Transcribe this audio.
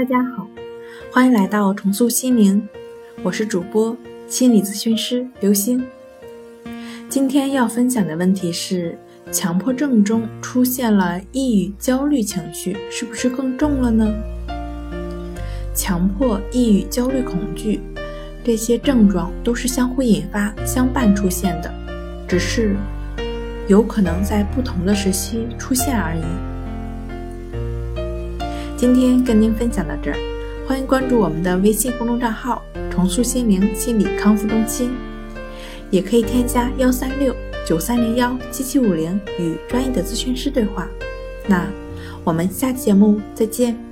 大家好，欢迎来到重塑心灵，我是主播心理咨询师刘星。今天要分享的问题是：强迫症中出现了抑郁、焦虑情绪，是不是更重了呢？强迫、抑郁、焦虑、恐惧这些症状都是相互引发、相伴出现的，只是有可能在不同的时期出现而已。今天跟您分享到这儿，欢迎关注我们的微信公众账号“重塑心灵心理康复中心”，也可以添加幺三六九三零幺七七五零与专业的咨询师对话。那我们下期节目再见。